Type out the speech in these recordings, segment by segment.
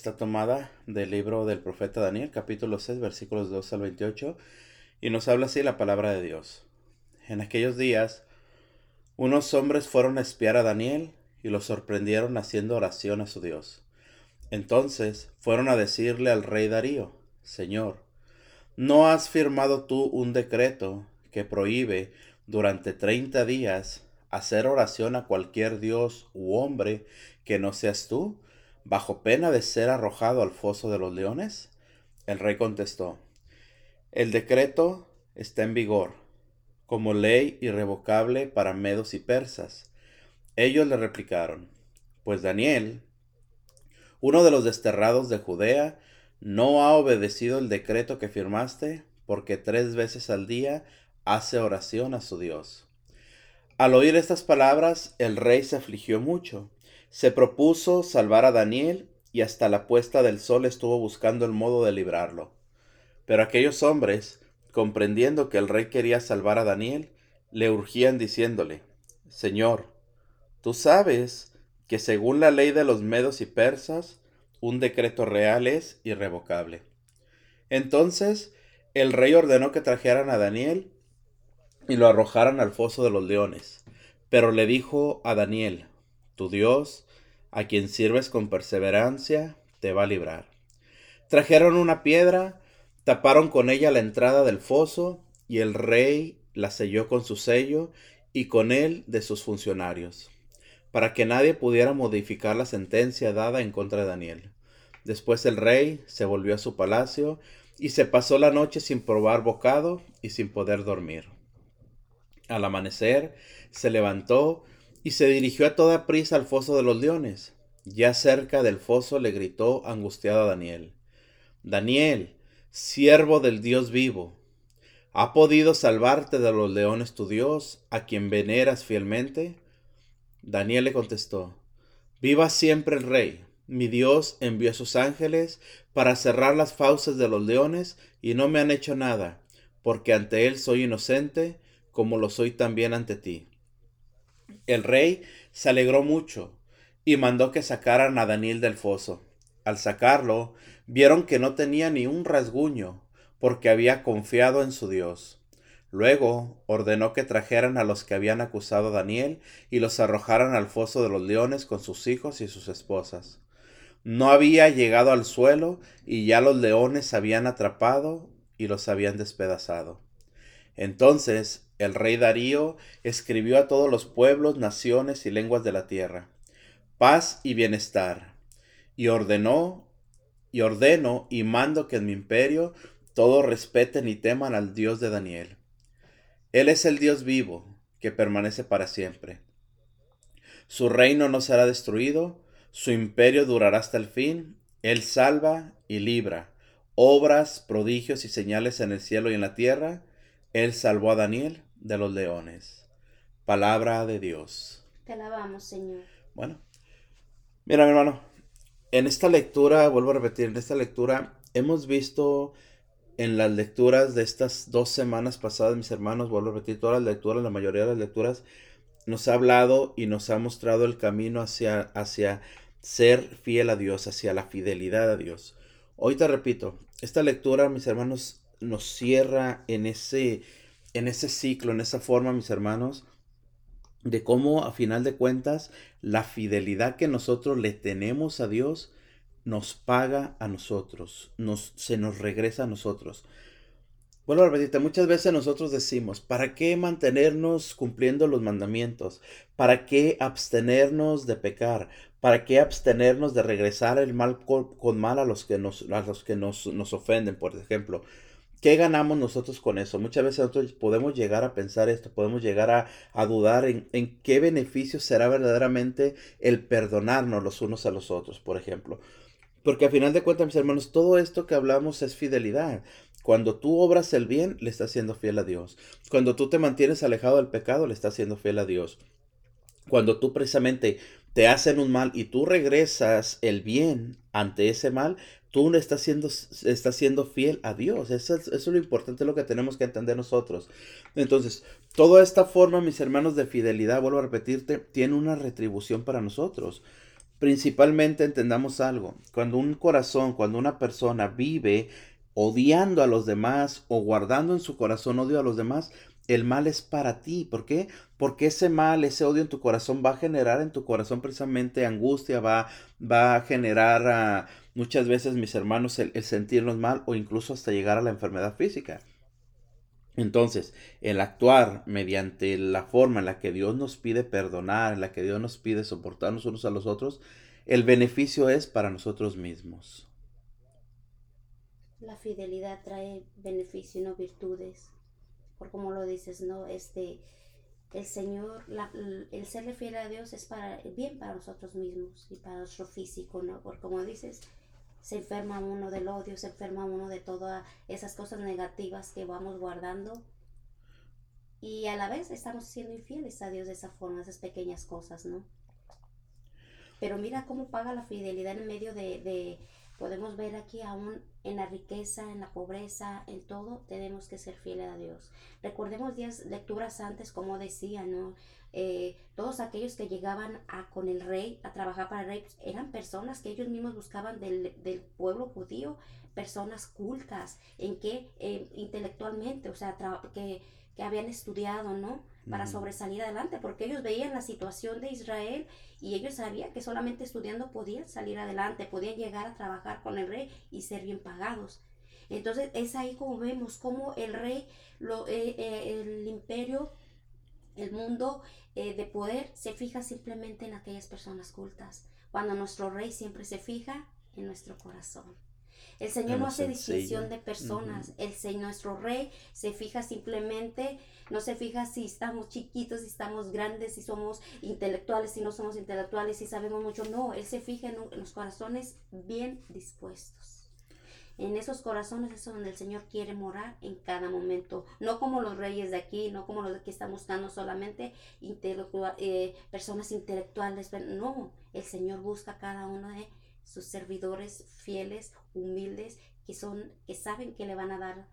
Está tomada del libro del profeta Daniel, capítulo 6, versículos 2 al 28, y nos habla así la palabra de Dios. En aquellos días, unos hombres fueron a espiar a Daniel y lo sorprendieron haciendo oración a su Dios. Entonces fueron a decirle al rey Darío, Señor, ¿no has firmado tú un decreto que prohíbe durante treinta días hacer oración a cualquier dios u hombre que no seas tú? Bajo pena de ser arrojado al foso de los leones? El rey contestó, el decreto está en vigor, como ley irrevocable para medos y persas. Ellos le replicaron, pues Daniel, uno de los desterrados de Judea, no ha obedecido el decreto que firmaste, porque tres veces al día hace oración a su Dios. Al oír estas palabras, el rey se afligió mucho se propuso salvar a Daniel y hasta la puesta del sol estuvo buscando el modo de librarlo. Pero aquellos hombres, comprendiendo que el rey quería salvar a Daniel, le urgían diciéndole, Señor, tú sabes que según la ley de los medos y persas, un decreto real es irrevocable. Entonces el rey ordenó que trajeran a Daniel y lo arrojaran al foso de los leones. Pero le dijo a Daniel, tu Dios, a quien sirves con perseverancia, te va a librar. Trajeron una piedra, taparon con ella la entrada del foso, y el rey la selló con su sello y con él de sus funcionarios, para que nadie pudiera modificar la sentencia dada en contra de Daniel. Después el rey se volvió a su palacio y se pasó la noche sin probar bocado y sin poder dormir. Al amanecer se levantó y se dirigió a toda prisa al foso de los leones. Ya cerca del foso le gritó angustiado Daniel, Daniel, siervo del Dios vivo, ¿ha podido salvarte de los leones tu Dios, a quien veneras fielmente? Daniel le contestó, Viva siempre el rey. Mi Dios envió a sus ángeles para cerrar las fauces de los leones y no me han hecho nada, porque ante él soy inocente, como lo soy también ante ti. El rey se alegró mucho y mandó que sacaran a Daniel del foso. Al sacarlo, vieron que no tenía ni un rasguño, porque había confiado en su Dios. Luego ordenó que trajeran a los que habían acusado a Daniel y los arrojaran al foso de los leones con sus hijos y sus esposas. No había llegado al suelo y ya los leones habían atrapado y los habían despedazado. Entonces el rey Darío escribió a todos los pueblos, naciones y lenguas de la tierra, paz y bienestar, y ordenó, y ordeno y mando que en mi imperio todos respeten y teman al Dios de Daniel. Él es el Dios vivo, que permanece para siempre. Su reino no será destruido, su imperio durará hasta el fin, Él salva y libra, obras, prodigios y señales en el cielo y en la tierra, Él salvó a Daniel de los leones. Palabra de Dios. Te alabamos, Señor. Bueno, mira, mi hermano, en esta lectura, vuelvo a repetir, en esta lectura hemos visto en las lecturas de estas dos semanas pasadas, mis hermanos, vuelvo a repetir, todas las lecturas, la mayoría de las lecturas, nos ha hablado y nos ha mostrado el camino hacia, hacia ser fiel a Dios, hacia la fidelidad a Dios. Hoy te repito, esta lectura, mis hermanos, nos cierra en ese en ese ciclo, en esa forma, mis hermanos, de cómo a final de cuentas la fidelidad que nosotros le tenemos a Dios nos paga a nosotros, nos, se nos regresa a nosotros. Vuelvo a repetirte, muchas veces nosotros decimos, ¿para qué mantenernos cumpliendo los mandamientos? ¿Para qué abstenernos de pecar? ¿Para qué abstenernos de regresar el mal con, mal a los que, nos, a los que nos, nos ofenden, por ejemplo? ¿Qué ganamos nosotros con eso? Muchas veces nosotros podemos llegar a pensar esto, podemos llegar a, dudar en, en, qué beneficio será verdaderamente el perdonarnos los unos a los otros, por ejemplo. Porque a final de cuentas, mis hermanos, todo esto que hablamos es fidelidad. Cuando tú obras el bien, le estás siendo fiel a Dios. Cuando tú te mantienes alejado del pecado, le estás siendo fiel a Dios. Cuando tú precisamente te hacen un mal y tú regresas el bien ante ese mal, tú estás siendo, estás siendo fiel a Dios. Eso es, lo importante, lo que tenemos que entender nosotros. Entonces, toda esta forma, mis hermanos, de fidelidad, vuelvo a repetirte, tiene una retribución para nosotros. principalmente entendamos algo. Cuando un corazón, cuando una persona vive odiando a los demás o guardando en su corazón odio a los demás, el mal es para ti. ¿Por qué? Porque ese mal, ese odio en tu corazón va a generar en tu corazón precisamente angustia, va, va a generar ah, muchas veces, mis hermanos, el, sentirnos mal o incluso hasta llegar a la enfermedad física. Entonces, el actuar mediante la forma en la que Dios nos pide perdonar, en la que Dios nos pide soportarnos unos a los otros, el beneficio es para nosotros mismos. La fidelidad trae beneficio, no virtudes por como lo dices, ¿no? Este, el Señor, el serle fiel a Dios es para bien para nosotros mismos y para nuestro físico, ¿no? Porque como dices, se enferma uno del odio, se enferma uno de todas esas cosas negativas que vamos guardando. Y a la vez estamos siendo infieles a Dios de esa forma, esas pequeñas cosas, ¿no? Pero mira cómo paga la fidelidad en medio de Podemos ver aquí aún en la riqueza, en la pobreza, en todo, tenemos que ser fieles a Dios. Recordemos días lecturas antes, como decía, ¿no? Eh, todos aquellos que llegaban a, con el rey, a trabajar para el rey, eran personas que ellos mismos buscaban del, pueblo judío, personas cultas, en que eh, intelectualmente, o sea, que, que habían estudiado, ¿no? para sobresalir adelante, porque ellos veían la situación de Israel y ellos sabían que solamente estudiando podían salir adelante, podían llegar a trabajar con el rey y ser bien pagados. Entonces es ahí como vemos cómo el rey, lo, eh, el imperio, el mundo eh, de poder se fija simplemente en aquellas personas cultas, cuando nuestro rey siempre se fija en nuestro corazón. El Señor no hace distinción de personas. El Señor, nuestro Rey, se fija simplemente, no se fija si estamos chiquitos, si estamos grandes, si somos intelectuales, si no somos intelectuales, si sabemos mucho. No, Él se fija en, los corazones bien dispuestos. En esos corazones es donde el Señor quiere morar en cada momento. No como los reyes de aquí, no como los que están buscando solamente eh, personas intelectuales. No, el Señor busca cada uno de sus servidores fieles, humildes, que son, que saben que le van a dar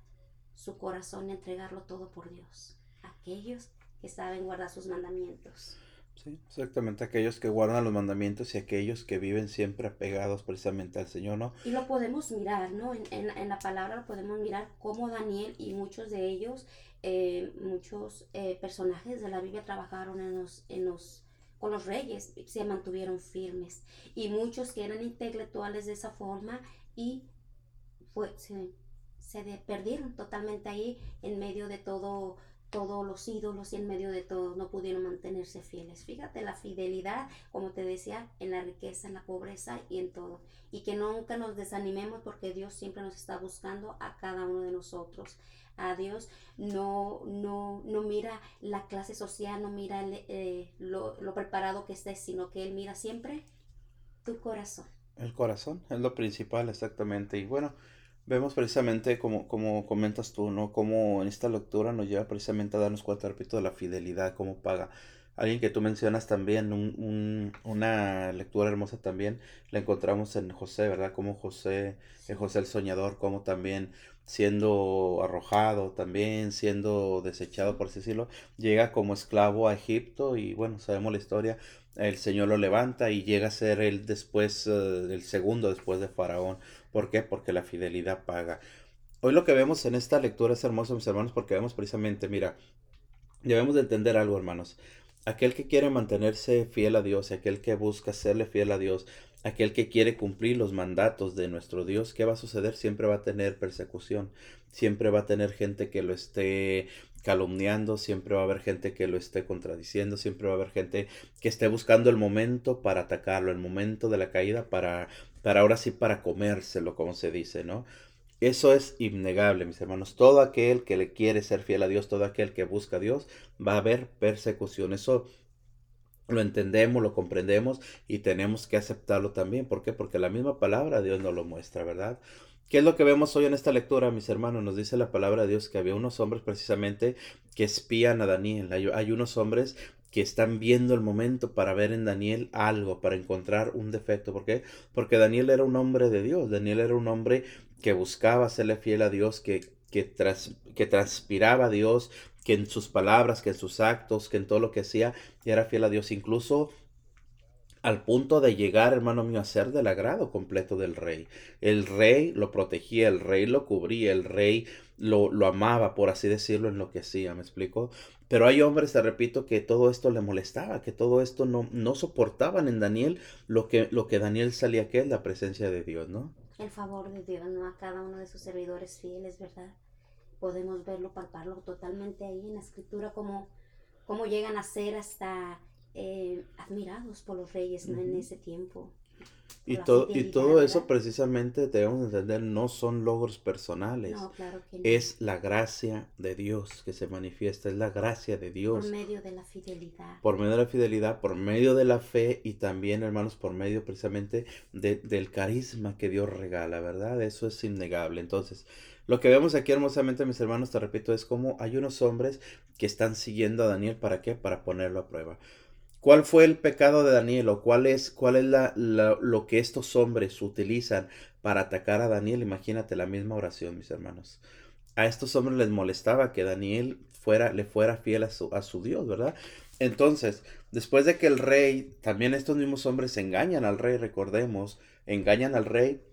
su corazón y entregarlo todo por Dios. Aquellos que saben guardar sus mandamientos. Sí, exactamente, aquellos que guardan los mandamientos y aquellos que viven siempre apegados precisamente al Señor, ¿no? Y lo podemos mirar, ¿no? En, en, la palabra lo podemos mirar como Daniel y muchos de ellos, eh, muchos eh, personajes de la Biblia trabajaron en los, en los con los reyes se mantuvieron firmes y muchos que eran intelectuales de esa forma y fue, se, perdieron totalmente ahí en medio de todo todos los ídolos y en medio de todo no pudieron mantenerse fieles. Fíjate la fidelidad, como te decía, en la riqueza, en la pobreza y en todo. Y que nunca nos desanimemos porque Dios siempre nos está buscando a cada uno de nosotros a Dios, no, no, no mira la clase social, no mira eh, lo, preparado que estés, sino que Él mira siempre tu corazón. El corazón es lo principal, exactamente. Y bueno, vemos precisamente como, como comentas tú, ¿no? Como en esta lectura nos lleva precisamente a darnos cuenta, repito, de la fidelidad, cómo paga. Alguien que tú mencionas también, un, una lectura hermosa también, la encontramos en José, ¿verdad? Como José, en José el Soñador, como también siendo arrojado también, siendo desechado, por así decirlo, llega como esclavo a Egipto y bueno, sabemos la historia, el Señor lo levanta y llega a ser el después, eh, el segundo después de Faraón. ¿Por qué? Porque la fidelidad paga. Hoy lo que vemos en esta lectura es hermoso, mis hermanos, porque vemos precisamente, mira, debemos de entender algo, hermanos. Aquel que quiere mantenerse fiel a Dios, aquel que busca serle fiel a Dios, aquel que quiere cumplir los mandatos de nuestro Dios, ¿qué va a suceder? Siempre va a tener persecución, siempre va a tener gente que lo esté calumniando, siempre va a haber gente que lo esté contradiciendo, siempre va a haber gente que esté buscando el momento para atacarlo, el momento de la caída para, para ahora sí para comérselo, como se dice, ¿no? Eso es innegable, mis hermanos. Todo aquel que le quiere ser fiel a Dios, todo aquel que busca a Dios, va a haber persecución. Eso lo entendemos, lo comprendemos y tenemos que aceptarlo también. ¿Por qué? Porque la misma palabra Dios nos lo muestra, ¿verdad? ¿Qué es lo que vemos hoy en esta lectura, mis hermanos? Nos dice la palabra de Dios que había unos hombres precisamente que espían a Daniel. Hay, unos hombres que están viendo el momento para ver en Daniel algo, para encontrar un defecto. ¿Por qué? Porque Daniel era un hombre de Dios. Daniel era un hombre que buscaba serle fiel a Dios, que, que, que transpiraba a Dios, que en sus palabras, que en sus actos, que en todo lo que hacía, era fiel a Dios. Incluso al punto de llegar, hermano mío, a ser del agrado completo del rey. El rey lo protegía, el rey lo cubría, el rey lo, lo amaba, por así decirlo, en lo que hacía, ¿me explico? Pero hay hombres, te repito, que todo esto le molestaba, que todo esto no, no soportaban en Daniel lo que, lo que Daniel salía que es la presencia de Dios, ¿no? El favor de Dios, ¿no? A cada uno de sus servidores fieles, ¿verdad? Podemos verlo, palparlo totalmente ahí en la escritura, como, como llegan a ser hasta eh, admirados por los reyes ¿no? en ese tiempo. Y, todo, y todo eso precisamente debemos entender, no son logros personales. Es la gracia de Dios que se manifiesta, es la gracia de Dios. Por medio de la fidelidad. Por medio de la fidelidad, por medio de la fe y también, hermanos, por medio precisamente del carisma que Dios regala, ¿verdad? Eso es innegable. Entonces, lo que vemos aquí hermosamente, mis hermanos, te repito, es como hay unos hombres que están siguiendo a Daniel, ¿para qué? Para ponerlo a prueba. ¿Cuál fue el pecado de Daniel o cuál es, cuál es la, lo que estos hombres utilizan para atacar a Daniel? Imagínate la misma oración, mis hermanos. A estos hombres les molestaba que Daniel fuera, le fuera fiel a su, a su Dios, ¿verdad? Entonces, después de que el rey, también estos mismos hombres engañan al rey, recordemos, engañan al rey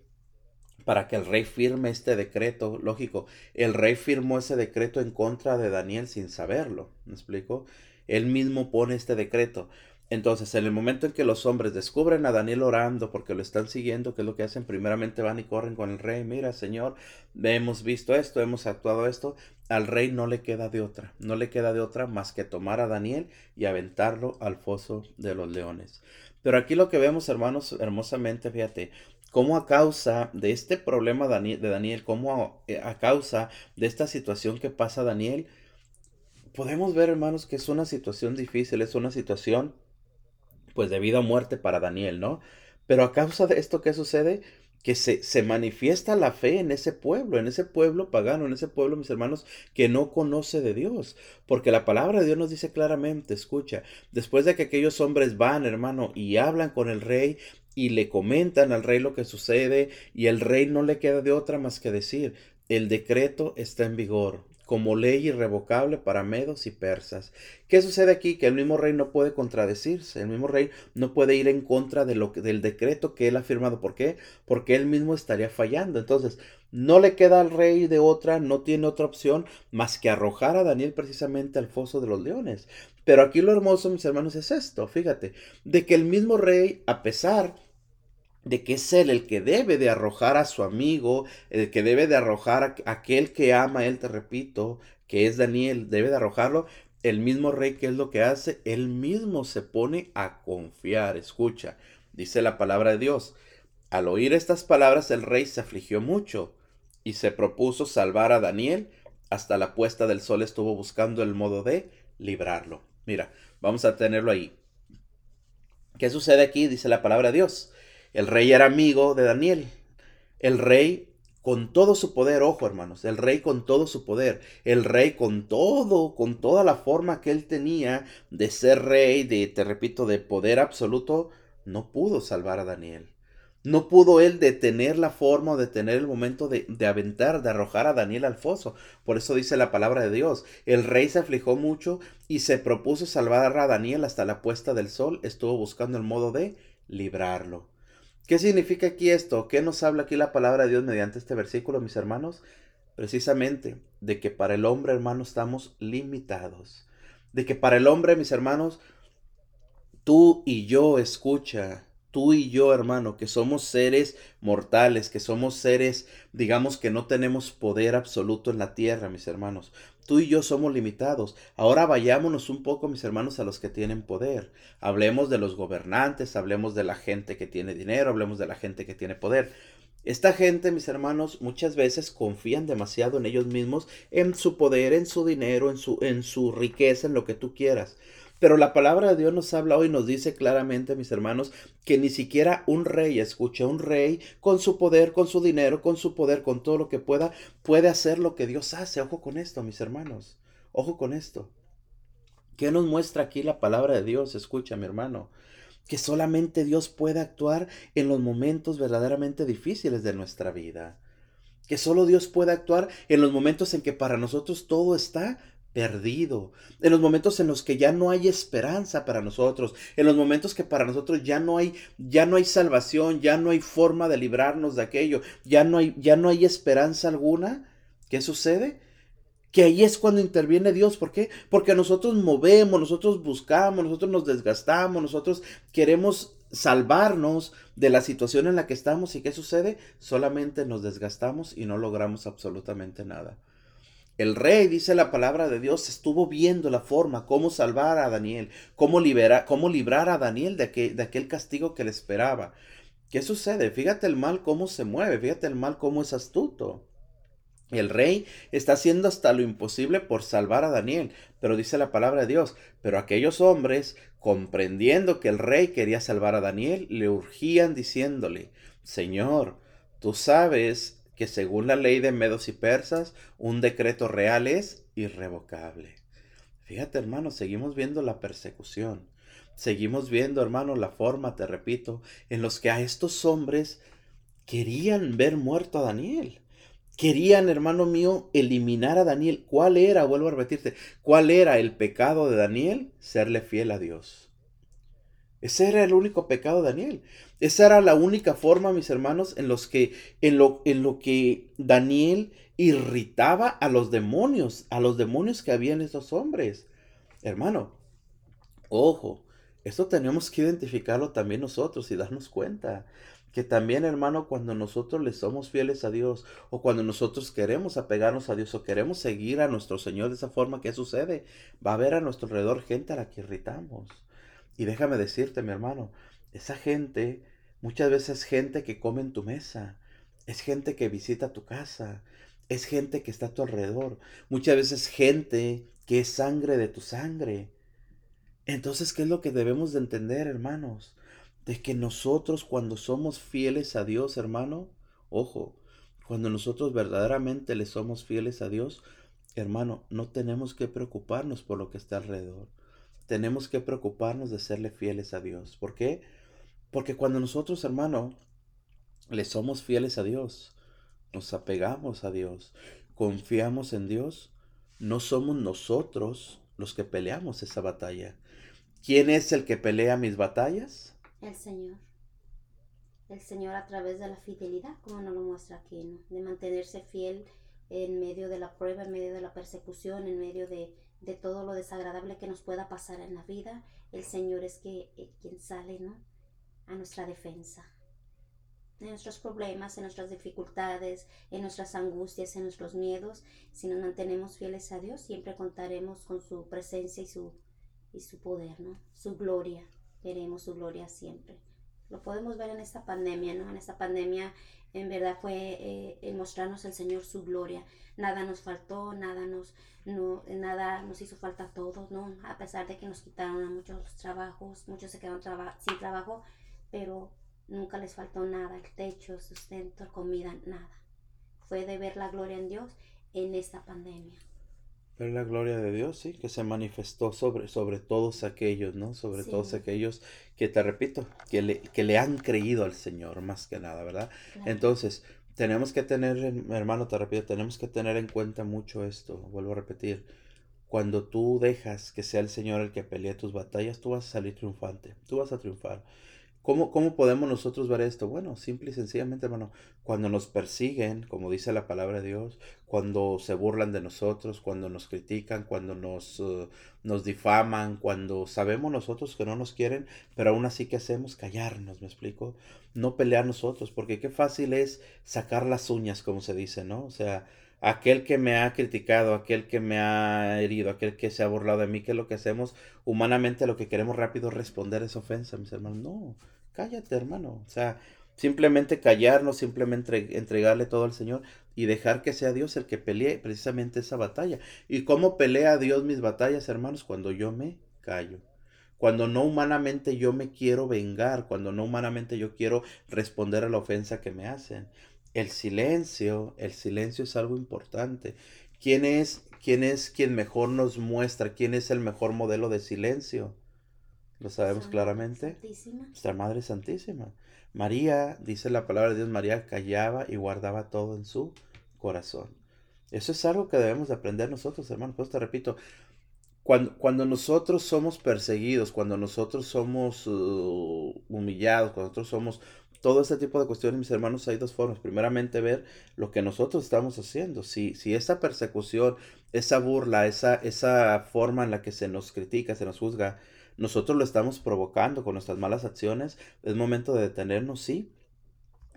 para que el rey firme este decreto. Lógico, el rey firmó ese decreto en contra de Daniel sin saberlo. ¿Me explico? Él mismo pone este decreto. Entonces, en el momento en que los hombres descubren a Daniel orando porque lo están siguiendo, ¿qué es lo que hacen? Primeramente van y corren con el rey. Mira, Señor, hemos visto esto, hemos actuado esto. Al rey no le queda de otra, no le queda de otra más que tomar a Daniel y aventarlo al foso de los leones. Pero aquí lo que vemos, hermanos, hermosamente, fíjate, cómo a causa de este problema de Daniel, cómo eh, a causa de esta situación que pasa Daniel, podemos ver, hermanos, que es una situación difícil, es una situación, pues, de vida o muerte para Daniel, ¿no? Pero a causa de esto, ¿qué sucede? Que se, se manifiesta la fe en ese pueblo, en ese pueblo pagano, en ese pueblo, mis hermanos, que no conoce de Dios. Porque la palabra de Dios nos dice claramente, escucha, después de que aquellos hombres van, hermano, y hablan con el rey y le comentan al rey lo que sucede, y el rey no le queda de otra más que decir, el decreto está en vigor, como ley irrevocable para medos y persas. ¿Qué sucede aquí? Que el mismo rey no puede contradecirse, el mismo rey no puede ir en contra de lo que, del decreto que él ha firmado. ¿Por qué? Porque él mismo estaría fallando. Entonces, no le queda al rey de otra, no tiene otra opción más que arrojar a Daniel precisamente al foso de los leones. Pero aquí lo hermoso, mis hermanos, es esto, fíjate, de que el mismo rey, a pesar de que es él el que debe de arrojar a su amigo, el que debe de arrojar a aquel que ama él, te repito, que es Daniel, debe de arrojarlo. El mismo rey, que es lo que hace? Él mismo se pone a confiar. Escucha, dice la palabra de Dios. Al oír estas palabras, el rey se afligió mucho y se propuso salvar a Daniel. Hasta la puesta del sol estuvo buscando el modo de librarlo. Mira, vamos a tenerlo ahí. ¿Qué sucede aquí? Dice la palabra de Dios. El rey era amigo de Daniel. El rey con todo su poder, ojo hermanos, el rey con todo su poder, el rey con todo, con toda la forma que él tenía de ser rey, de, te repito, de poder absoluto, no pudo salvar a Daniel. No pudo él detener la forma o detener el momento de, aventar, de arrojar a Daniel al foso. Por eso dice la palabra de Dios. El rey se aflijó mucho y se propuso salvar a Daniel hasta la puesta del sol. Estuvo buscando el modo de librarlo. ¿Qué significa aquí esto? ¿Qué nos habla aquí la palabra de Dios mediante este versículo, mis hermanos? Precisamente de que para el hombre, hermano, estamos limitados. De que para el hombre, mis hermanos, tú y yo, escucha, tú y yo, hermano, que somos seres mortales, que somos seres, digamos, que no tenemos poder absoluto en la tierra, mis hermanos. Tú y yo somos limitados. Ahora vayámonos un poco, mis hermanos, a los que tienen poder. Hablemos de los gobernantes, hablemos de la gente que tiene dinero, hablemos de la gente que tiene poder. Esta gente, mis hermanos, muchas veces confían demasiado en ellos mismos, en su poder, en su dinero, en su, en su riqueza, en lo que tú quieras. Pero la palabra de Dios nos habla hoy, nos dice claramente, mis hermanos, que ni siquiera un rey, escucha, un rey con su poder, con su dinero, con su poder, con todo lo que pueda, puede hacer lo que Dios hace. Ojo con esto, mis hermanos. Ojo con esto. ¿Qué nos muestra aquí la palabra de Dios? Escucha, mi hermano. Que solamente Dios puede actuar en los momentos verdaderamente difíciles de nuestra vida. Que solo Dios puede actuar en los momentos en que para nosotros todo está perdido, en los momentos en los que ya no hay esperanza para nosotros, en los momentos que para nosotros ya no hay ya no hay salvación, ya no hay forma de librarnos de aquello, ya no hay ya no hay esperanza alguna, ¿qué sucede? Que ahí es cuando interviene Dios, ¿por qué? Porque nosotros movemos, nosotros buscamos, nosotros nos desgastamos, nosotros queremos salvarnos de la situación en la que estamos y ¿qué sucede? Solamente nos desgastamos y no logramos absolutamente nada. El rey, dice la palabra de Dios, estuvo viendo la forma, cómo salvar a Daniel, cómo, liberar, cómo librar a Daniel de aquel, de aquel castigo que le esperaba. ¿Qué sucede? Fíjate el mal cómo se mueve, fíjate el mal cómo es astuto. El rey está haciendo hasta lo imposible por salvar a Daniel, pero dice la palabra de Dios, pero aquellos hombres, comprendiendo que el rey quería salvar a Daniel, le urgían diciéndole, Señor, tú sabes que según la ley de medos y persas, un decreto real es irrevocable. Fíjate, hermano, seguimos viendo la persecución. Seguimos viendo, hermano, la forma, te repito, en los que a estos hombres querían ver muerto a Daniel. Querían, hermano mío, eliminar a Daniel. ¿Cuál era, vuelvo a repetirte, cuál era el pecado de Daniel? Serle fiel a Dios. Ese era el único pecado de Daniel. Esa era la única forma, mis hermanos, en los que en lo, en lo que Daniel irritaba a los demonios, a los demonios que había en esos hombres. Hermano, ojo, esto tenemos que identificarlo también nosotros y darnos cuenta que también, hermano, cuando nosotros le somos fieles a Dios o cuando nosotros queremos apegarnos a Dios o queremos seguir a nuestro Señor de esa forma, ¿qué sucede? Va a haber a nuestro alrededor gente a la que irritamos. Y déjame decirte, mi hermano, esa gente muchas veces es gente que come en tu mesa, es gente que visita tu casa, es gente que está a tu alrededor, muchas veces gente que es sangre de tu sangre. Entonces, ¿qué es lo que debemos de entender, hermanos? De que nosotros cuando somos fieles a Dios, hermano, ojo, cuando nosotros verdaderamente le somos fieles a Dios, hermano, no tenemos que preocuparnos por lo que está alrededor tenemos que preocuparnos de serle fieles a Dios. ¿Por qué? Porque cuando nosotros, hermano, le somos fieles a Dios, nos apegamos a Dios, confiamos en Dios, no somos nosotros los que peleamos esa batalla. ¿Quién es el que pelea mis batallas? El Señor. El Señor a través de la fidelidad, como nos lo muestra aquí, ¿no? De mantenerse fiel en medio de la prueba, en medio de la persecución, en medio de, de todo lo desagradable que nos pueda pasar en la vida, el Señor es que, eh, quien sale ¿no? a nuestra defensa. En nuestros problemas, en nuestras dificultades, en nuestras angustias, en nuestros miedos, si nos mantenemos fieles a Dios, siempre contaremos con su presencia y su, y su poder, ¿no? Su gloria. Veremos su gloria siempre. Lo podemos ver en esta pandemia, ¿no? En esta pandemia en verdad fue eh, mostrarnos el Señor su gloria. Nada nos faltó, nada nos, no, nada nos hizo falta a todos, ¿no? A pesar de que nos quitaron a muchos trabajos, muchos se quedaron sin trabajo, pero nunca les faltó nada, el techo, sustento, comida, nada. Fue de ver la gloria en Dios en esta pandemia. Ver la gloria de Dios, sí, que se manifestó sobre, sobre todos aquellos, ¿no? Sobre todos aquellos que, te repito, que le, que le han creído al Señor, más que nada, ¿verdad? Entonces, tenemos que tener, hermano, te repito, tenemos que tener en cuenta mucho esto, vuelvo a repetir. Cuando tú dejas que sea el Señor el que pelee tus batallas, tú vas a salir triunfante, tú vas a triunfar. ¿Cómo, ¿Cómo podemos nosotros ver esto? Bueno, simple y sencillamente, hermano, cuando nos persiguen, como dice la palabra de Dios, cuando se burlan de nosotros, cuando nos critican, cuando nos, uh, nos difaman, cuando sabemos nosotros que no nos quieren, pero aún así que hacemos callarnos, ¿me explico? No pelear nosotros, porque qué fácil es sacar las uñas, como se dice, ¿no? O sea, aquel que me ha criticado, aquel que me ha herido, aquel que se ha burlado de mí, ¿qué es lo que hacemos? Humanamente lo que queremos rápido es responder esa ofensa, mis hermanos. No, cállate, hermano. O sea, simplemente callarnos, simplemente entregarle todo al Señor y dejar que sea Dios el que pelee precisamente esa batalla. ¿Y cómo pelea Dios mis batallas, hermanos? Cuando yo me callo. Cuando no humanamente yo me quiero vengar, cuando no humanamente yo quiero responder a la ofensa que me hacen. El silencio, el silencio es algo importante. ¿Quién es, quién es quien mejor nos muestra? ¿Quién es el mejor modelo de silencio? Lo sabemos claramente. Nuestra Madre Santísima. María, dice la palabra de Dios, María callaba y guardaba todo en su corazón. Eso es algo que debemos aprender nosotros, hermanos. Pues te repito, cuando, cuando, nosotros somos perseguidos, cuando nosotros somos uh, humillados, cuando nosotros somos todo este tipo de cuestiones, mis hermanos, hay dos formas. Primeramente, ver lo que nosotros estamos haciendo. Si, si esa persecución, esa burla, esa, esa forma en la que se nos critica, se nos juzga, nosotros lo estamos provocando con nuestras malas acciones, es momento de detenernos, sí,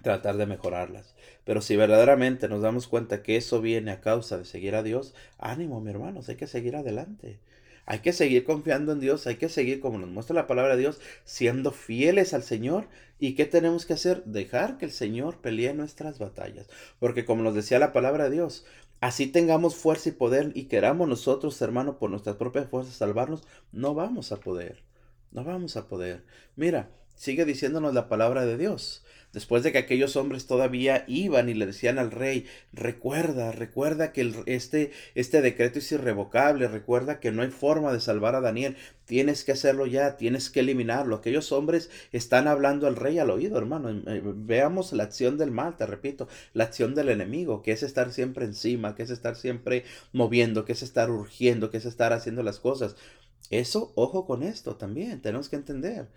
tratar de mejorarlas. Pero si verdaderamente nos damos cuenta que eso viene a causa de seguir a Dios, ánimo, mi hermanos, hay que seguir adelante. Hay que seguir confiando en Dios, hay que seguir, como nos muestra la palabra de Dios, siendo fieles al Señor. ¿Y qué tenemos que hacer? Dejar que el Señor pelee nuestras batallas. Porque como nos decía la palabra de Dios, así tengamos fuerza y poder y queramos nosotros, hermano, por nuestras propias fuerzas salvarnos, no vamos a poder. No vamos a poder. Mira, sigue diciéndonos la palabra de Dios después de que aquellos hombres todavía iban y le decían al rey, recuerda, recuerda que este, este decreto es irrevocable, recuerda que no hay forma de salvar a Daniel, tienes que hacerlo ya, tienes que eliminarlo. Aquellos hombres están hablando al rey al oído, hermano. Eh, veamos la acción del mal, te repito, la acción del enemigo, que es estar siempre encima, que es estar siempre moviendo, que es estar urgiendo, que es estar haciendo las cosas. Eso, ojo con esto también, tenemos que entender.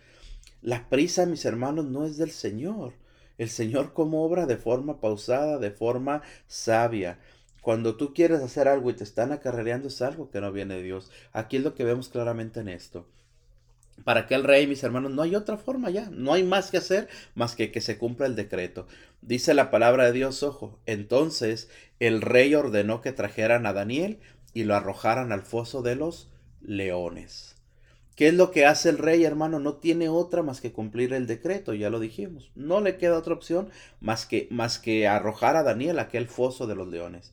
La prisa, mis hermanos, no es del Señor. El Señor como obra de forma pausada, de forma sabia. Cuando tú quieres hacer algo y te están acarreando es algo que no viene de Dios. Aquí es lo que vemos claramente en esto. Para aquel rey, mis hermanos, no hay otra forma ya, no hay más que hacer más que que se cumpla el decreto. Dice la palabra de Dios, ojo, entonces el rey ordenó que trajeran a Daniel y lo arrojaran al foso de los leones. ¿Qué es lo que hace el rey, hermano? No tiene otra más que cumplir el decreto, ya lo dijimos. No le queda otra opción más que, más que arrojar a Daniel a aquel foso de los leones.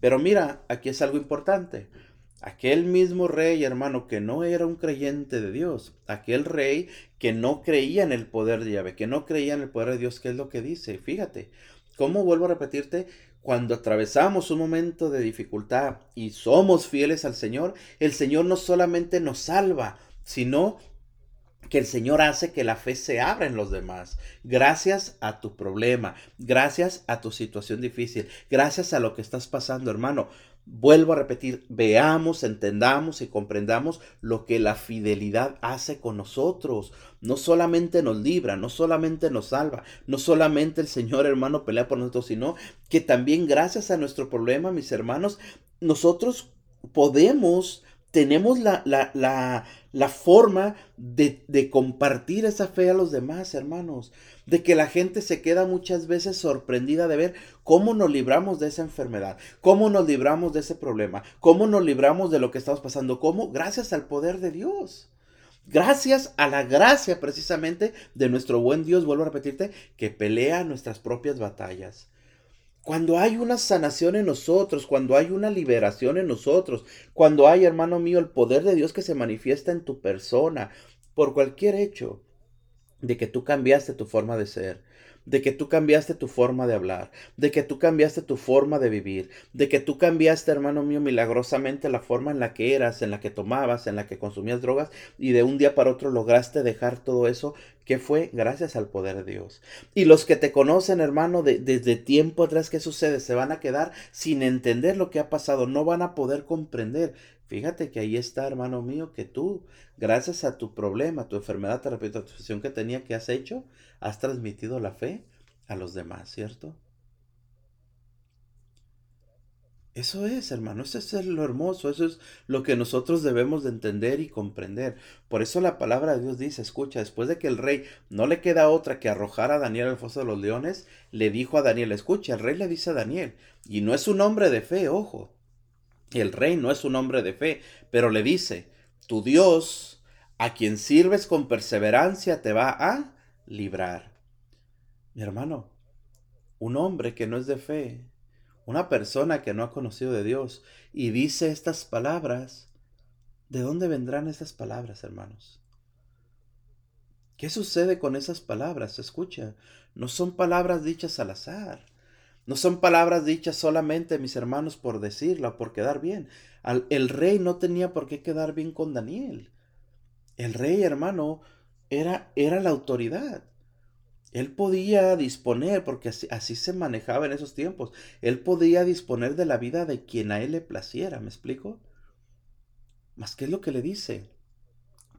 Pero mira, aquí es algo importante. Aquel mismo rey, hermano, que no era un creyente de Dios, aquel rey que no creía en el poder de Yahvé, que no creía en el poder de Dios, ¿qué es lo que dice? Fíjate, ¿cómo vuelvo a repetirte? Cuando atravesamos un momento de dificultad y somos fieles al Señor, el Señor no solamente nos salva, sino que el Señor hace que la fe se abra en los demás. Gracias a tu problema, gracias a tu situación difícil, gracias a lo que estás pasando, hermano. Vuelvo a repetir, veamos, entendamos y comprendamos lo que la fidelidad hace con nosotros. No solamente nos libra, no solamente nos salva, no solamente el Señor hermano pelea por nosotros, sino que también gracias a nuestro problema, mis hermanos, nosotros podemos tenemos la, la, la, la forma de, de, compartir esa fe a los demás, hermanos. De que la gente se queda muchas veces sorprendida de ver cómo nos libramos de esa enfermedad, cómo nos libramos de ese problema, cómo nos libramos de lo que estamos pasando, cómo gracias al poder de Dios. Gracias a la gracia precisamente de nuestro buen Dios, vuelvo a repetirte, que pelea nuestras propias batallas. Cuando hay una sanación en nosotros, cuando hay una liberación en nosotros, cuando hay, hermano mío, el poder de Dios que se manifiesta en tu persona, por cualquier hecho de que tú cambiaste tu forma de ser, de que tú cambiaste tu forma de hablar, de que tú cambiaste tu forma de vivir, de que tú cambiaste, hermano mío, milagrosamente la forma en la que eras, en la que tomabas, en la que consumías drogas y de un día para otro lograste dejar todo eso, que fue gracias al poder de Dios. Y los que te conocen, hermano, desde tiempo atrás, ¿qué sucede? Se van a quedar sin entender lo que ha pasado, no van a poder comprender. Fíjate que ahí está, hermano mío, que tú, gracias a tu problema, tu enfermedad, te repito, tu situación que tenía, que has hecho? Has transmitido la fe a los demás, ¿cierto? Eso es, hermano, eso es lo hermoso, eso es lo que nosotros debemos de entender y comprender. Por eso la palabra de Dios dice, escucha, después de que el rey no le queda otra que arrojar a Daniel al foso de los leones, le dijo a Daniel, escucha, el rey le dice a Daniel, y no es un hombre de fe, ojo, el rey no es un hombre de fe, pero le dice, tu Dios, a quien sirves con perseverancia, te va a librar. Mi hermano, un hombre que no es de fe, una persona que no ha conocido de Dios y dice estas palabras, ¿de dónde vendrán esas palabras, hermanos? ¿Qué sucede con esas palabras? Escucha, no son palabras dichas al azar. No son palabras dichas solamente, mis hermanos, por decirla por quedar bien. el rey no tenía por qué quedar bien con Daniel. El rey, hermano, era, era la autoridad. Él podía disponer, porque así, así, se manejaba en esos tiempos, él podía disponer de la vida de quien a él le placiera, ¿me explico? Mas, ¿qué es lo que le dice?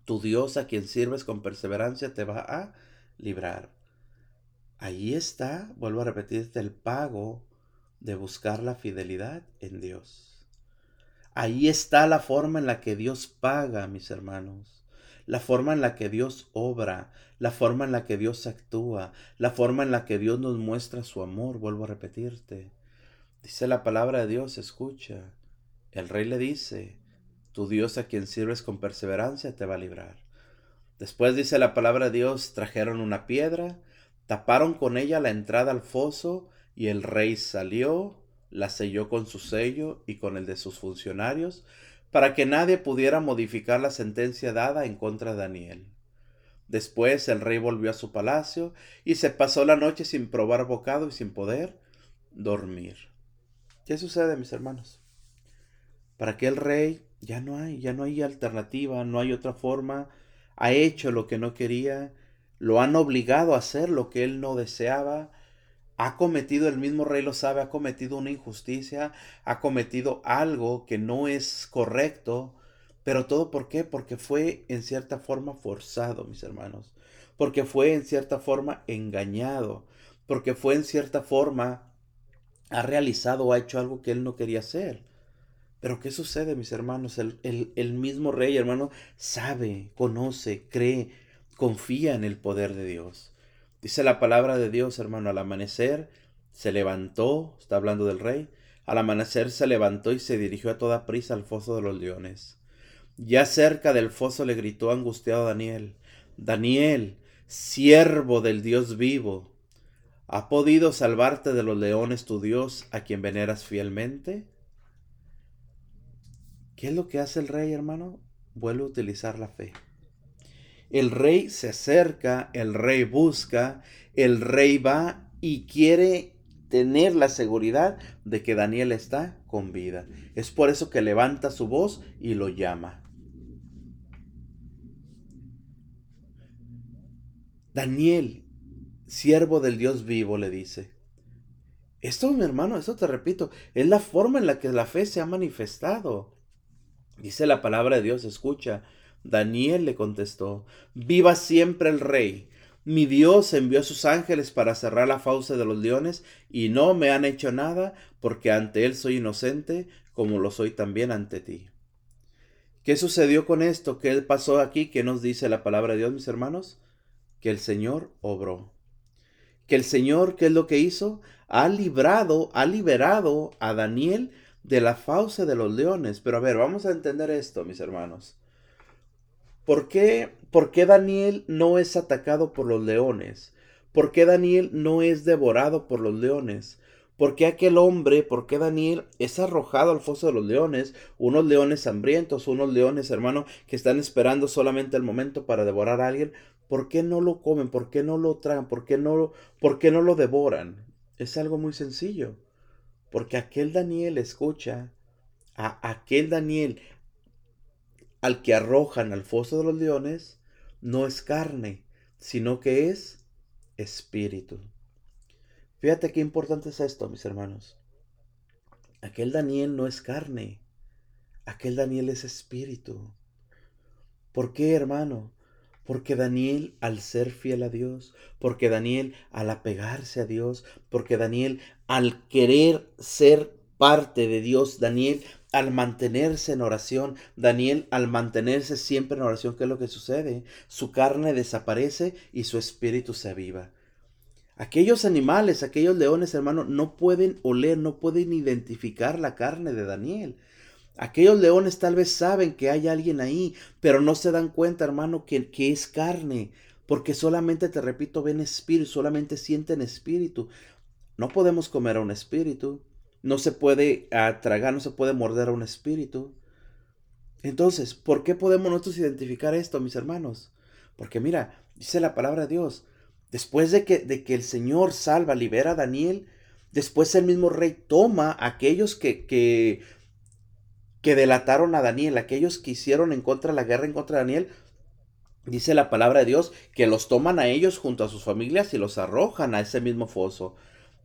Tu Dios a quien sirves con perseverancia te va a librar. Ahí está, vuelvo a repetirte, el pago de buscar la fidelidad en Dios. Ahí está la forma en la que Dios paga, mis hermanos la forma en la que Dios obra, la forma en la que Dios actúa, la forma en la que Dios nos muestra su amor, vuelvo a repetirte. Dice la palabra de Dios, escucha. El rey le dice, tu Dios a quien sirves con perseverancia te va a librar. Después dice la palabra de Dios, trajeron una piedra, taparon con ella la entrada al foso y el rey salió, la selló con su sello y con el de sus funcionarios, para que nadie pudiera modificar la sentencia dada en contra de Daniel. Después el rey volvió a su palacio y se pasó la noche sin probar bocado y sin poder dormir. ¿Qué sucede, mis hermanos? Para que el rey ya no hay, ya no hay alternativa, no hay otra forma, ha hecho lo que no quería, lo han obligado a hacer lo que él no deseaba, ha cometido, el mismo rey lo sabe, ha cometido una injusticia, ha cometido algo que no es correcto, pero todo por qué? Porque fue en cierta forma forzado, mis hermanos, porque fue en cierta forma engañado, porque fue en cierta forma ha realizado o ha hecho algo que él no quería hacer. Pero ¿qué sucede, mis hermanos? El, el mismo rey, hermano, sabe, conoce, cree, confía en el poder de Dios. Dice la palabra de Dios, hermano, al amanecer se levantó, está hablando del rey, al amanecer se levantó y se dirigió a toda prisa al foso de los leones. Ya cerca del foso le gritó angustiado Daniel, Daniel, siervo del Dios vivo, ¿ha podido salvarte de los leones tu Dios a quien veneras fielmente? ¿Qué es lo que hace el rey, hermano? Vuelve a utilizar la fe. El rey se acerca, el rey busca, el rey va y quiere tener la seguridad de que Daniel está con vida. Es por eso que levanta su voz y lo llama. Daniel, siervo del Dios vivo, le dice. Esto, mi hermano, eso te repito, es la forma en la que la fe se ha manifestado. Dice la palabra de Dios, escucha, Daniel le contestó, Viva siempre el rey. Mi Dios envió a sus ángeles para cerrar la fauce de los leones y no me han hecho nada porque ante él soy inocente como lo soy también ante ti. ¿Qué sucedió con esto? ¿Qué pasó aquí? ¿Qué nos dice la palabra de Dios, mis hermanos? Que el Señor obró. Que el Señor, ¿qué es lo que hizo? Ha librado, ha liberado a Daniel de la fauce de los leones. Pero a ver, vamos a entender esto, mis hermanos. ¿Por qué, ¿Por qué Daniel no es atacado por los leones? ¿Por qué Daniel no es devorado por los leones? ¿Por qué aquel hombre, por qué Daniel es arrojado al foso de los leones? Unos leones hambrientos, unos leones, hermano, que están esperando solamente el momento para devorar a alguien. ¿Por qué no lo comen? ¿Por qué no lo tragan? ¿Por qué no, por qué no lo devoran? Es algo muy sencillo. Porque aquel Daniel escucha, a aquel Daniel al que arrojan al foso de los leones no es carne, sino que es espíritu. Fíjate qué importante es esto, mis hermanos. Aquel Daniel no es carne, aquel Daniel es espíritu. ¿Por qué, hermano? Porque Daniel, al ser fiel a Dios, porque Daniel, al apegarse a Dios, porque Daniel, al querer ser parte de Dios, Daniel, al mantenerse en oración, Daniel al mantenerse siempre en oración, ¿qué es lo que sucede? Su carne desaparece y su espíritu se aviva. Aquellos animales, aquellos leones, hermano, no pueden oler, no pueden identificar la carne de Daniel. Aquellos leones tal vez saben que hay alguien ahí, pero no se dan cuenta, hermano, que, que es carne, porque solamente, te repito, ven espíritu, solamente sienten espíritu. No podemos comer a un espíritu, no se puede tragar, no se puede morder a un espíritu. Entonces, ¿por qué podemos nosotros identificar esto, mis hermanos? Porque mira, dice la palabra de Dios, después de que, de que el Señor salva, libera a Daniel, después el mismo rey toma a aquellos que, que, que delataron a Daniel, aquellos que hicieron en contra la guerra en contra de Daniel, dice la palabra de Dios que los toman a ellos junto a sus familias y los arrojan a ese mismo foso.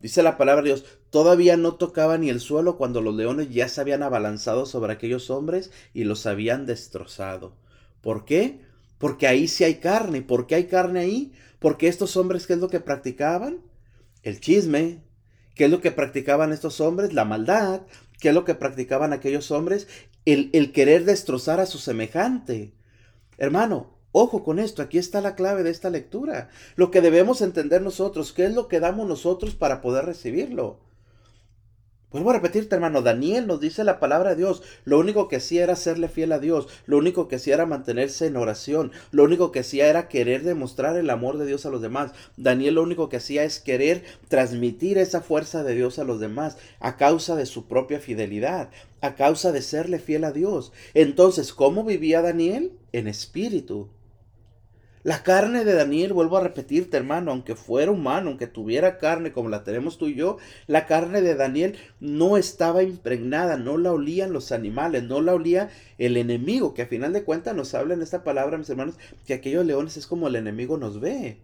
Dice la palabra de Dios, todavía no tocaba ni el suelo cuando los leones ya se habían abalanzado sobre aquellos hombres y los habían destrozado. ¿Por qué? Porque ahí sí hay carne. ¿Por qué hay carne ahí? Porque estos hombres, ¿qué es lo que practicaban? El chisme. ¿Qué es lo que practicaban estos hombres? La maldad. ¿Qué es lo que practicaban aquellos hombres? El, el querer destrozar a su semejante. Hermano, Ojo con esto, aquí está la clave de esta lectura. Lo que debemos entender nosotros, ¿qué es lo que damos nosotros para poder recibirlo? Vuelvo a repetirte, hermano, Daniel nos dice la palabra de Dios. Lo único que hacía era serle fiel a Dios. Lo único que hacía era mantenerse en oración. Lo único que hacía era querer demostrar el amor de Dios a los demás. Daniel lo único que hacía es querer transmitir esa fuerza de Dios a los demás a causa de su propia fidelidad, a causa de serle fiel a Dios. Entonces, ¿cómo vivía Daniel? En espíritu. La carne de Daniel, vuelvo a repetirte hermano, aunque fuera humano, aunque tuviera carne como la tenemos tú y yo, la carne de Daniel no estaba impregnada, no la olían los animales, no la olía el enemigo, que a final de cuentas nos habla en esta palabra, mis hermanos, que aquellos leones es como el enemigo nos ve.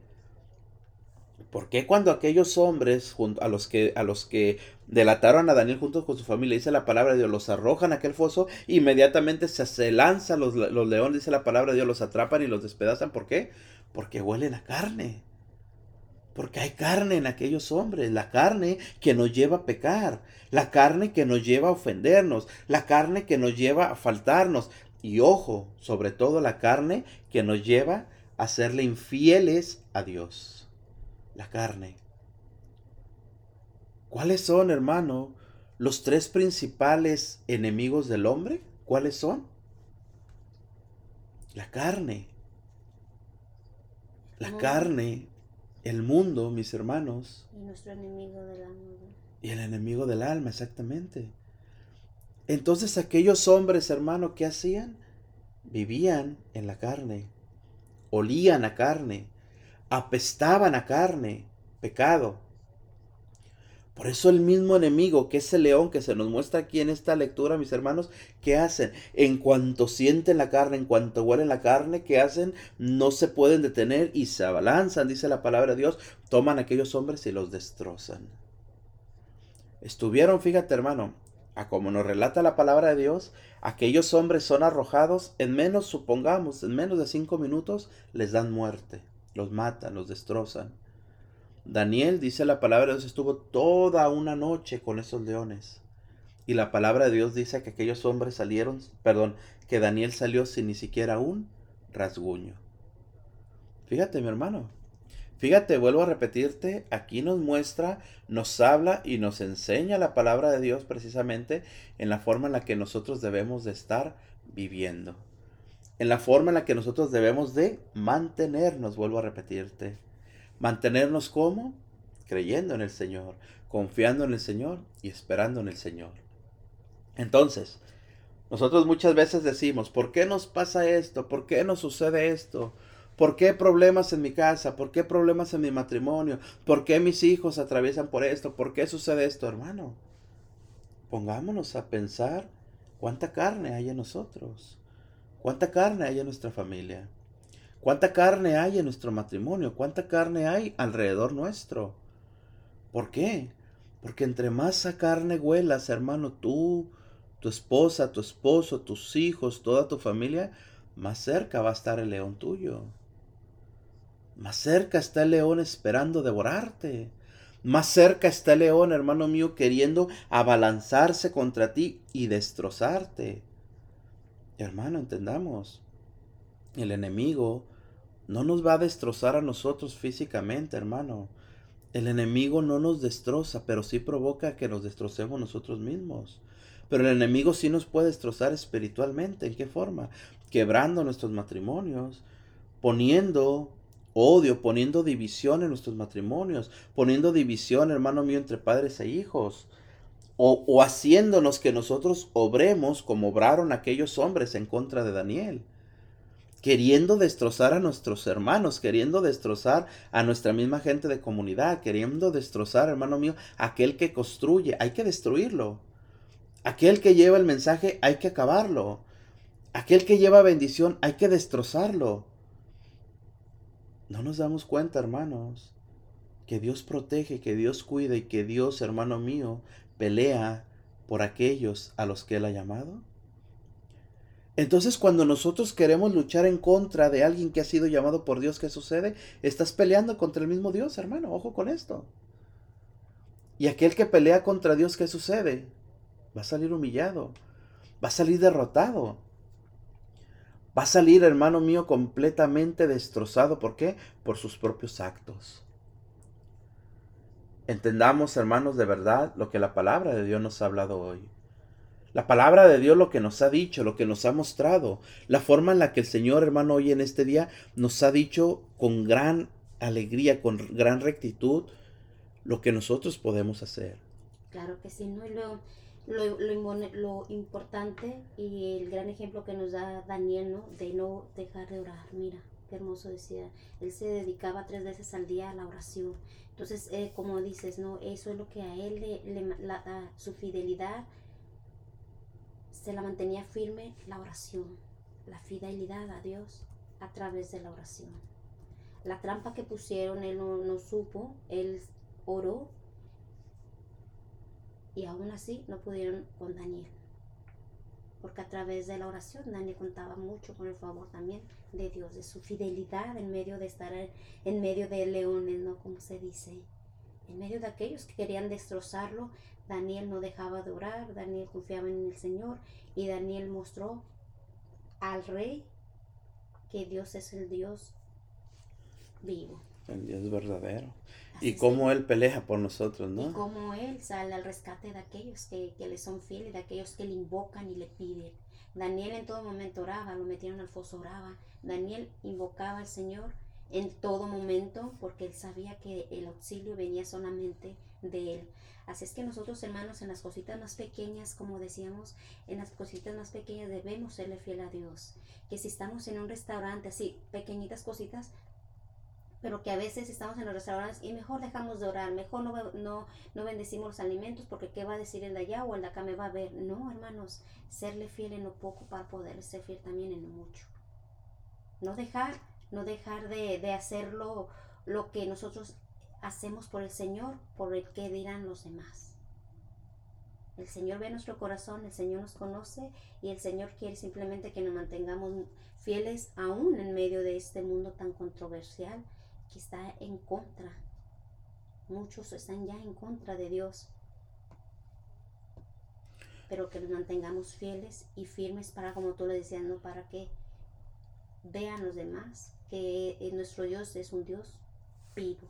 ¿Por qué cuando aquellos hombres a los que, a los que delataron a Daniel junto con su familia, dice la palabra de Dios, los arrojan a aquel foso, inmediatamente se, se lanzan los, los, leones, dice la palabra de Dios, los atrapan y los despedazan? ¿Por qué? Porque huelen a carne. Porque hay carne en aquellos hombres, la carne que nos lleva a pecar, la carne que nos lleva a ofendernos, la carne que nos lleva a faltarnos. Y ojo, sobre todo la carne que nos lleva a serle infieles a Dios la carne. ¿Cuáles son, hermano, los tres principales enemigos del hombre? ¿Cuáles son? La carne. La carne, el mundo, mis hermanos. Y nuestro enemigo del alma. Y el enemigo del alma, exactamente. Entonces aquellos hombres, hermano, ¿qué hacían? Vivían en la carne, olían a carne, apestaban a carne, pecado. Por eso el mismo enemigo, que es el león que se nos muestra aquí en esta lectura, mis hermanos, ¿qué hacen? En cuanto sienten la carne, en cuanto huelen la carne, ¿qué hacen? No se pueden detener y se abalanzan, dice la palabra de Dios, toman a aquellos hombres y los destrozan. Estuvieron, fíjate hermano, a como nos relata la palabra de Dios, aquellos hombres son arrojados en menos, supongamos, en menos de cinco minutos, les dan muerte los matan, los destrozan. Daniel, dice la palabra de Dios, estuvo toda una noche con esos leones. Y la palabra de Dios dice que aquellos hombres salieron, perdón, que Daniel salió sin ni siquiera un rasguño. Fíjate, mi hermano. Fíjate, vuelvo a repetirte, aquí nos muestra, nos habla y nos enseña la palabra de Dios precisamente en la forma en la que nosotros debemos de estar viviendo en la forma en la que nosotros debemos de mantenernos, vuelvo a repetirte. Mantenernos como? Creyendo en el Señor, confiando en el Señor y esperando en el Señor. Entonces, nosotros muchas veces decimos, ¿por qué nos pasa esto? ¿Por qué nos sucede esto? ¿Por qué problemas en mi casa? ¿Por qué problemas en mi matrimonio? ¿Por qué mis hijos atraviesan por esto? ¿Por qué sucede esto, hermano? Pongámonos a pensar cuánta carne hay en nosotros. ¿Cuánta carne hay en nuestra familia? ¿Cuánta carne hay en nuestro matrimonio? ¿Cuánta carne hay alrededor nuestro? ¿Por qué? Porque entre más a carne huelas, hermano, tú, tu esposa, tu esposo, tus hijos, toda tu familia, más cerca va a estar el león tuyo. Más cerca está el león esperando devorarte. Más cerca está el león, hermano mío, queriendo abalanzarse contra ti y destrozarte. Hermano, entendamos, el enemigo no nos va a destrozar a nosotros físicamente, hermano. El enemigo no nos destroza, pero sí provoca que nos destrocemos nosotros mismos. Pero el enemigo sí nos puede destrozar espiritualmente. ¿En qué forma? Quebrando nuestros matrimonios, poniendo odio, poniendo división en nuestros matrimonios, poniendo división, hermano mío, entre padres e hijos, o, haciéndonos que nosotros obremos como obraron aquellos hombres en contra de Daniel queriendo destrozar a nuestros hermanos, queriendo destrozar a nuestra misma gente de comunidad, queriendo destrozar, hermano mío, aquel que construye, hay que destruirlo. Aquel que lleva el mensaje, hay que acabarlo. Aquel que lleva bendición, hay que destrozarlo. No nos damos cuenta, hermanos, que Dios protege, que Dios cuida y que Dios, hermano mío, pelea por aquellos a los que Él ha llamado. Entonces cuando nosotros queremos luchar en contra de alguien que ha sido llamado por Dios, ¿qué sucede? Estás peleando contra el mismo Dios, hermano, ojo con esto. Y aquel que pelea contra Dios, ¿qué sucede? Va a salir humillado, va a salir derrotado, va a salir, hermano mío, completamente destrozado. ¿Por qué? Por sus propios actos. Entendamos, hermanos, de verdad lo que la palabra de Dios nos ha hablado hoy. La palabra de Dios lo que nos ha dicho, lo que nos ha mostrado, la forma en la que el Señor, hermano, hoy en este día nos ha dicho con gran alegría, con gran rectitud, lo que nosotros podemos hacer. Claro que sí, ¿no? lo, lo, lo, importante y el gran ejemplo que nos da Daniel, ¿no? De no dejar de orar. Mira, qué hermoso decía. Él se dedicaba tres veces al día a la oración. Entonces, eh, como dices, ¿no? Eso es lo que a él le, le su fidelidad se la mantenía firme la oración, la fidelidad a Dios a través de la oración. La trampa que pusieron, él no, supo, él oró y aún así no pudieron con Daniel. Porque a través de la oración Daniel contaba mucho con el favor también de Dios, de su fidelidad en medio de estar en medio de leones, ¿no? Como se dice. En medio de aquellos que querían destrozarlo, Daniel no dejaba de orar, Daniel confiaba en el Señor y Daniel mostró al rey que Dios es el Dios vivo. El Dios verdadero. y cómo Él pelea por nosotros, ¿no? Y cómo Él sale al rescate de aquellos que, que le son fieles, de aquellos que le invocan y le piden. Daniel en todo momento oraba, lo metieron al foso, oraba. Daniel invocaba al Señor en todo momento porque él sabía que el auxilio venía solamente de él. Así es que nosotros, hermanos, en las cositas más pequeñas, como decíamos, en las cositas más pequeñas debemos serle fiel a Dios. Que si estamos en un restaurante, así, pequeñitas cositas, pero que a veces estamos en los restaurantes y mejor dejamos de orar, mejor no, no, no bendecimos los alimentos porque qué va a decir el de allá o el de acá me va a ver. No, hermanos, serle fiel en lo poco para poder ser fiel también en lo mucho. No dejar, no dejar de, de hacerlo lo que nosotros hacemos por el Señor, por el que dirán los demás. El Señor ve nuestro corazón, el Señor nos conoce y el Señor quiere simplemente que nos mantengamos fieles aún en medio de este mundo tan controversial que está en contra. Muchos están ya en contra de Dios. Pero que nos mantengamos fieles y firmes para, como tú le decías, no para que vean los demás que nuestro Dios es un Dios vivo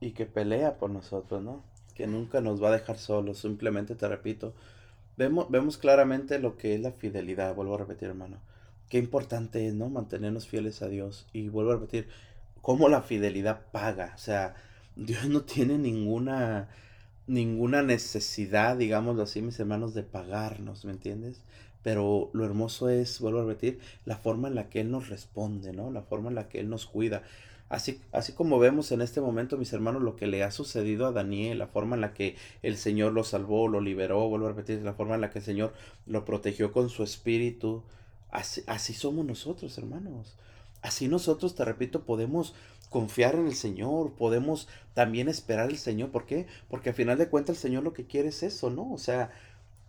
y que pelea por nosotros, ¿no? Que nunca nos va a dejar solos, simplemente te repito, vemos, vemos claramente lo que es la fidelidad, vuelvo a repetir hermano, qué importante es, ¿no? Mantenernos fieles a Dios y vuelvo a repetir, cómo la fidelidad paga, o sea, Dios no tiene ninguna ninguna necesidad, digámoslo así, mis hermanos, de pagarnos, ¿me entiendes? Pero lo hermoso es, vuelvo a repetir, la forma en la que Él nos responde, ¿no? La forma en la que Él nos cuida. Así, así como vemos en este momento, mis hermanos, lo que le ha sucedido a Daniel, la forma en la que el Señor lo salvó, lo liberó, vuelvo a repetir, la forma en la que el Señor lo protegió con su espíritu. Así, así somos nosotros, hermanos. Así nosotros, te repito, podemos confiar en el Señor, podemos también esperar al Señor. ¿Por qué? Porque al final de cuentas el Señor lo que quiere es eso, ¿no? O sea,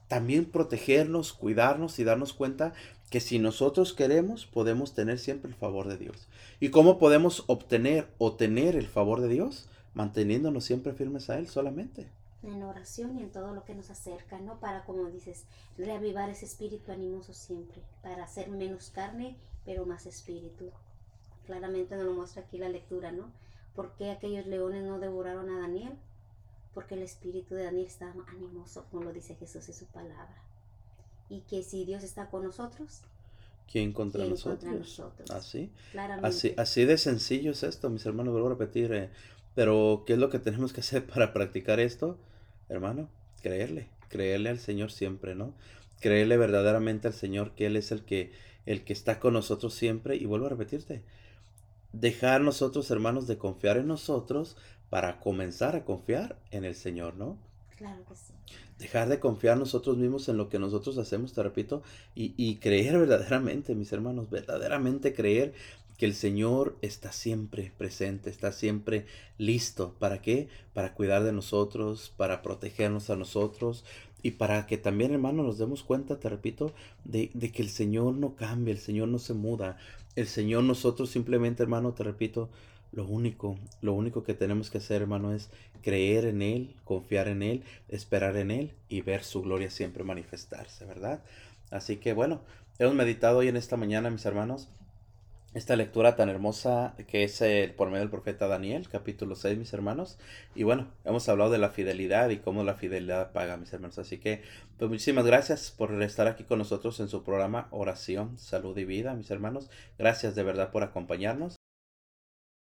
también protegernos, cuidarnos y darnos cuenta que si nosotros queremos, podemos tener siempre el favor de Dios. ¿Y cómo podemos obtener o tener el favor de Dios? Manteniéndonos siempre firmes a Él solamente. En oración y en todo lo que nos acerca, ¿no? Para, como dices, reavivar ese espíritu animoso siempre, para hacer menos carne, pero más espíritu. Claramente nos lo muestra aquí la lectura, ¿no? ¿Por qué aquellos leones no devoraron a Daniel? Porque el espíritu de Daniel estaba animoso, como lo dice Jesús en su palabra y que si Dios está con nosotros, ¿quién contra, nosotros? Así, así, así de sencillo es esto, mis hermanos, vuelvo a repetir. Eh, pero, ¿qué es lo que tenemos que hacer para practicar esto? Hermano, creerle, creerle al Señor siempre, ¿no? Creerle verdaderamente al Señor que Él es el que, el que está con nosotros siempre. Y vuelvo a repetirte, dejar nosotros, hermanos, de confiar en nosotros para comenzar a confiar en el Señor, ¿no? Claro que sí dejar de confiar nosotros mismos en lo que nosotros hacemos, te repito, y, creer verdaderamente, mis hermanos, verdaderamente creer que el Señor está siempre presente, está siempre listo. ¿Para qué? Para cuidar de nosotros, para protegernos a nosotros y para que también, hermano, nos demos cuenta, te repito, de, de que el Señor no cambia, el Señor no se muda. El Señor, nosotros simplemente, hermano, te repito, lo único, lo único que tenemos que hacer, hermano, es creer en Él, confiar en Él, esperar en Él y ver su gloria siempre manifestarse, ¿verdad? Así que bueno, hemos meditado hoy en esta mañana, mis hermanos, esta lectura tan hermosa que es el por medio del profeta Daniel, capítulo 6, mis hermanos. Y bueno, hemos hablado de la fidelidad y cómo la fidelidad paga, mis hermanos. Así que, pues muchísimas gracias por estar aquí con nosotros en su programa Oración, Salud y Vida, mis hermanos. Gracias de verdad por acompañarnos.